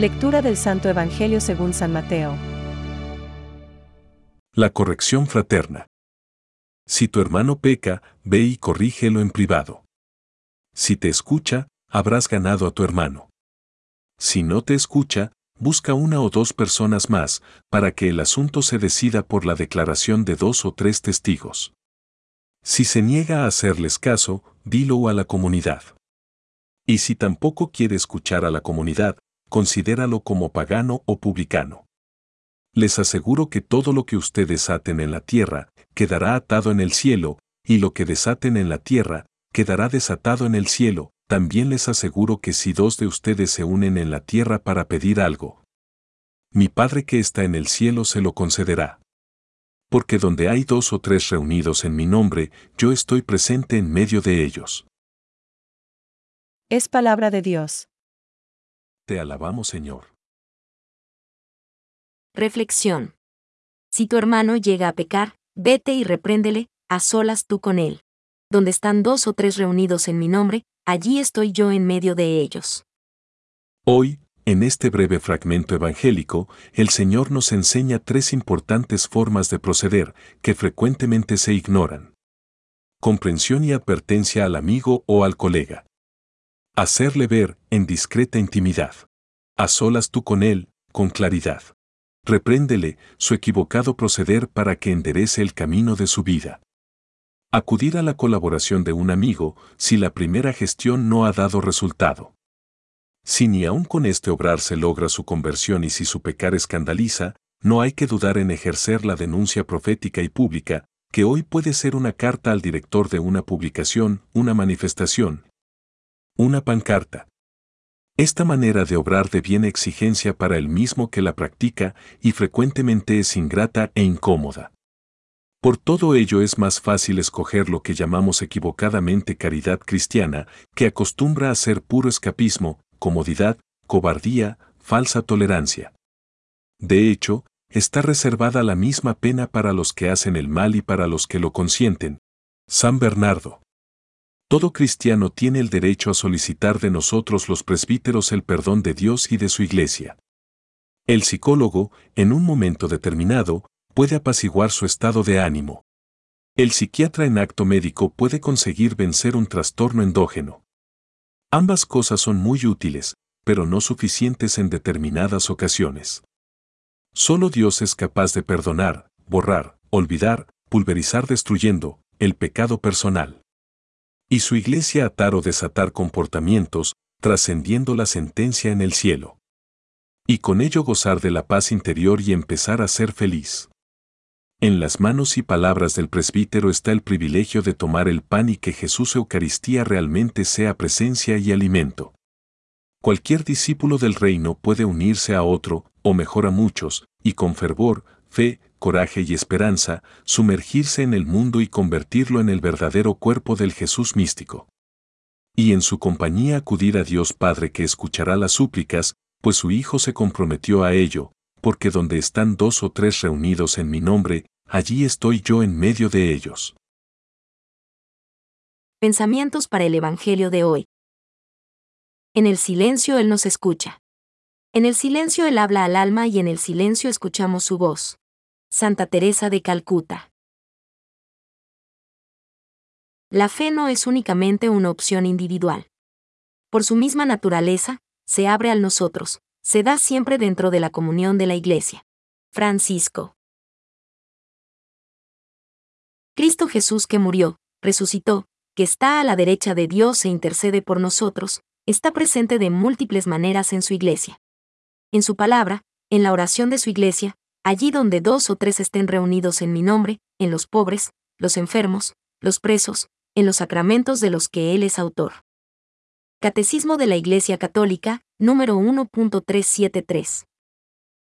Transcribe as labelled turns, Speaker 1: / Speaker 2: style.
Speaker 1: Lectura del Santo Evangelio según San Mateo.
Speaker 2: La corrección fraterna. Si tu hermano peca, ve y corrígelo en privado. Si te escucha, habrás ganado a tu hermano. Si no te escucha, busca una o dos personas más, para que el asunto se decida por la declaración de dos o tres testigos. Si se niega a hacerles caso, dilo a la comunidad. Y si tampoco quiere escuchar a la comunidad, considéralo como pagano o publicano. Les aseguro que todo lo que ustedes aten en la tierra, quedará atado en el cielo, y lo que desaten en la tierra, quedará desatado en el cielo. También les aseguro que si dos de ustedes se unen en la tierra para pedir algo, mi Padre que está en el cielo se lo concederá. Porque donde hay dos o tres reunidos en mi nombre, yo estoy presente en medio de ellos.
Speaker 1: Es palabra de Dios.
Speaker 2: Te alabamos, Señor.
Speaker 3: Reflexión. Si tu hermano llega a pecar, vete y repréndele, a solas tú con él. Donde están dos o tres reunidos en mi nombre, allí estoy yo en medio de ellos.
Speaker 2: Hoy, en este breve fragmento evangélico, el Señor nos enseña tres importantes formas de proceder que frecuentemente se ignoran. Comprensión y advertencia al amigo o al colega. Hacerle ver, en discreta intimidad. A solas tú con él, con claridad. Repréndele su equivocado proceder para que enderece el camino de su vida. Acudir a la colaboración de un amigo si la primera gestión no ha dado resultado. Si ni aun con este obrar se logra su conversión y si su pecar escandaliza, no hay que dudar en ejercer la denuncia profética y pública, que hoy puede ser una carta al director de una publicación, una manifestación, una pancarta, esta manera de obrar deviene exigencia para el mismo que la practica y frecuentemente es ingrata e incómoda. Por todo ello es más fácil escoger lo que llamamos equivocadamente caridad cristiana, que acostumbra a ser puro escapismo, comodidad, cobardía, falsa tolerancia. De hecho, está reservada la misma pena para los que hacen el mal y para los que lo consienten. San Bernardo. Todo cristiano tiene el derecho a solicitar de nosotros los presbíteros el perdón de Dios y de su iglesia. El psicólogo, en un momento determinado, puede apaciguar su estado de ánimo. El psiquiatra en acto médico puede conseguir vencer un trastorno endógeno. Ambas cosas son muy útiles, pero no suficientes en determinadas ocasiones. Solo Dios es capaz de perdonar, borrar, olvidar, pulverizar destruyendo el pecado personal y su iglesia atar o desatar comportamientos, trascendiendo la sentencia en el cielo. Y con ello gozar de la paz interior y empezar a ser feliz. En las manos y palabras del presbítero está el privilegio de tomar el pan y que Jesús Eucaristía realmente sea presencia y alimento. Cualquier discípulo del reino puede unirse a otro, o mejor a muchos, y con fervor, fe, coraje y esperanza, sumergirse en el mundo y convertirlo en el verdadero cuerpo del Jesús místico. Y en su compañía acudir a Dios Padre que escuchará las súplicas, pues su Hijo se comprometió a ello, porque donde están dos o tres reunidos en mi nombre, allí estoy yo en medio de ellos.
Speaker 3: Pensamientos para el Evangelio de hoy. En el silencio Él nos escucha. En el silencio Él habla al alma y en el silencio escuchamos su voz. Santa Teresa de Calcuta. La fe no es únicamente una opción individual. Por su misma naturaleza, se abre al nosotros, se da siempre dentro de la comunión de la Iglesia. Francisco. Cristo Jesús que murió, resucitó, que está a la derecha de Dios e intercede por nosotros, está presente de múltiples maneras en su Iglesia. En su palabra, en la oración de su Iglesia, allí donde dos o tres estén reunidos en mi nombre, en los pobres, los enfermos, los presos, en los sacramentos de los que Él es autor. Catecismo de la Iglesia Católica, número 1.373.